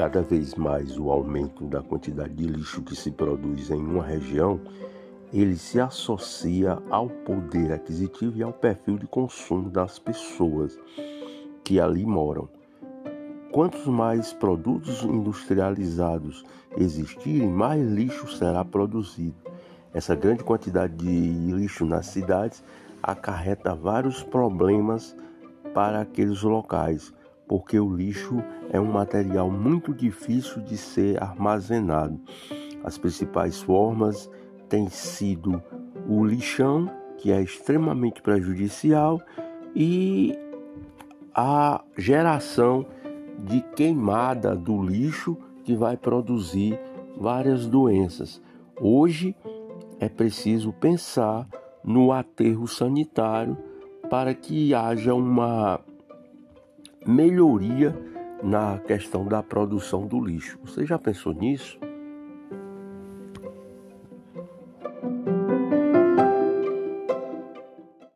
cada vez mais o aumento da quantidade de lixo que se produz em uma região, ele se associa ao poder aquisitivo e ao perfil de consumo das pessoas que ali moram. Quantos mais produtos industrializados existirem, mais lixo será produzido. Essa grande quantidade de lixo nas cidades acarreta vários problemas para aqueles locais, porque o lixo é um material muito difícil de ser armazenado. As principais formas têm sido o lixão, que é extremamente prejudicial, e a geração de queimada do lixo que vai produzir várias doenças. Hoje é preciso pensar no aterro sanitário para que haja uma melhoria na questão da produção do lixo. Você já pensou nisso?